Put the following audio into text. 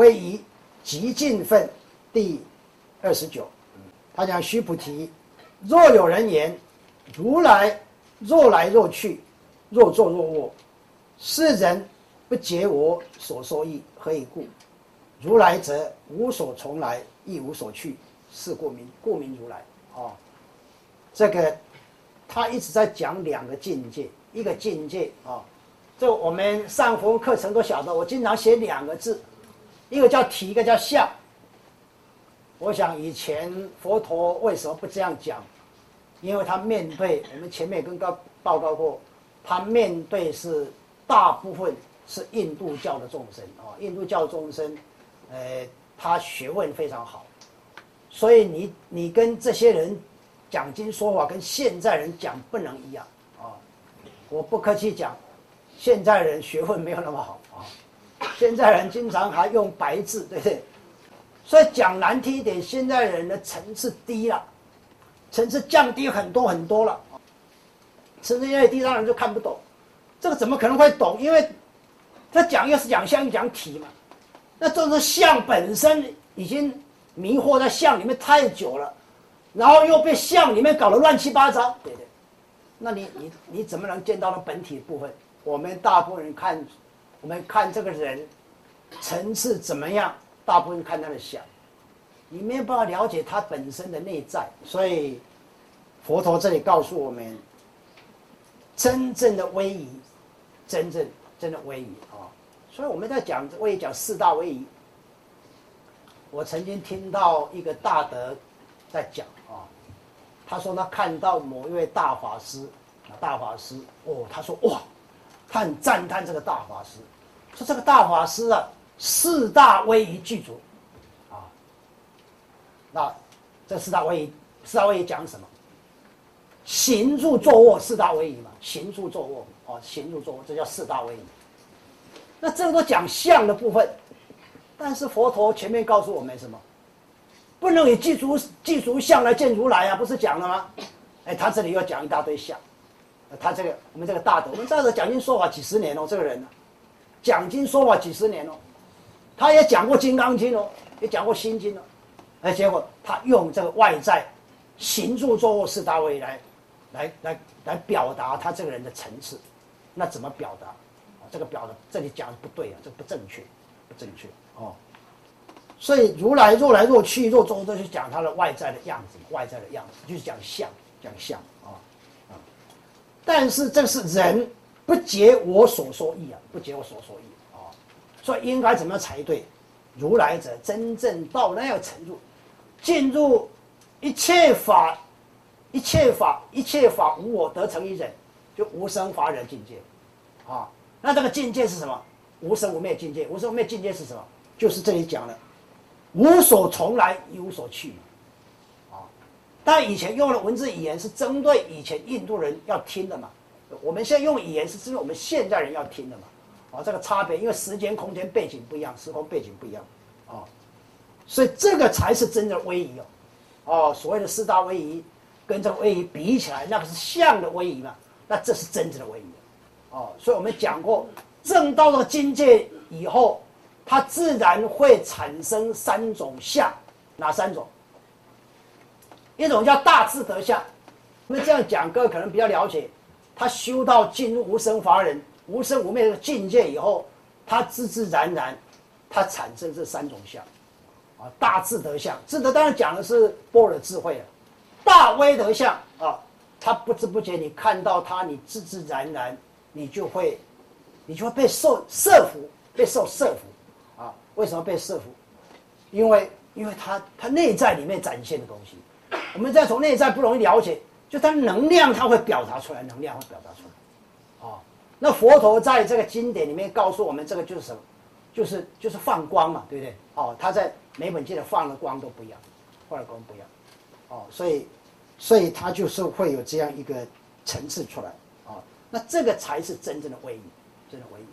威仪极尽分第二十九，他讲须菩提，若有人言，如来若来若去，若坐若卧，是人不解我所说意，何以故？如来则无所从来，亦无所去，是故名故名如来。哦，这个他一直在讲两个境界，一个境界啊，这我们上佛课程都晓得，我经常写两个字，一个叫体，一个叫相。我想以前佛陀为什么不这样讲？因为他面对我们前面跟告报告过，他面对是大部分是印度教的众生啊，印度教众生。呃，他学问非常好，所以你你跟这些人讲经说法，跟现在人讲不能一样啊！我不客气讲，现在人学问没有那么好啊，现在人经常还用白字，对不对？所以讲难听一点，现在人的层次低了，层次降低很多很多了，层次越低，让人就看不懂。这个怎么可能会懂？因为他讲又是讲相，又讲体嘛。那这个相本身已经迷惑在相里面太久了，然后又被相里面搞得乱七八糟，对对？那你你你怎么能见到那本体部分？我们大部分人看，我们看这个人层次怎么样？大部分看他的相，你没有办法了解他本身的内在。所以佛陀这里告诉我们，真正的威仪，真正真的威仪啊。所以我们在讲，我也讲四大威仪。我曾经听到一个大德在讲啊，他说他看到某一位大法师，啊大法师哦，他说哇，他很赞叹这个大法师，说这个大法师啊，四大威仪具足，啊，那这四大威仪，四大威仪讲什么？行住坐卧四大威仪嘛，行住坐卧哦，行住坐卧，这叫四大威仪。那这个都讲相的部分，但是佛陀前面告诉我们什么？不能以具足具足相来见如来啊，不是讲了吗？哎，他这里又讲一大堆相，他这个我们这个大德，我们这个讲经说法几十年哦，这个人呢，讲经说法几十年哦，他也讲过《金刚经》哦，也讲过《心经》哦，哎，结果他用这个外在行住坐卧四大位来，来来来表达他这个人的层次，那怎么表达？这个表达这里讲的不对啊，这不正确，不正确哦。所以如来若来若去若终，都是讲他的外在的样子，外在的样子就是讲相，讲相。但是这是人不解我所说意啊，不解我所说意啊。所以应该怎么样才对？如来者真正到那样程度，进入一切法，一切法，一切法无我得成一人，就无生法忍境界啊。那这个境界是什么？无生无灭境界。无生无灭境界是什么？就是这里讲的，无所从来，一无所去。但以前用的文字语言是针对以前印度人要听的嘛。我们现在用语言是针对我们现在人要听的嘛。啊，这个差别，因为时间、空间、背景不一样，时空背景不一样。啊，所以这个才是真的威仪哦。哦，所谓的四大威仪，跟这个威仪比起来，那个是像的威仪嘛。那这是真正的威仪。哦，所以我们讲过，正到了境界以后，它自然会产生三种相，哪三种？一种叫大智德相，因为这样讲，各位可能比较了解。他修到进入无生法忍、无生无灭的境界以后，他自自然然，他产生这三种相，啊，大智德相，智德当然讲的是波若智慧了，大威德相啊，他不知不觉你看到他，你自自然然。你就会，你就会被受设服，被受设服，啊？为什么被设服？因为，因为他他内在里面展现的东西，我们再从内在不容易了解，就它能量它会表达出来，能量会表达出来，啊？那佛陀在这个经典里面告诉我们，这个就是什么？就是就是放光嘛，对不对？哦，他在每本经的放的光都不一样，放的光不一样，哦，所以，所以它就是会有这样一个层次出来。哦那这个才是真正的威仪，真的威仪。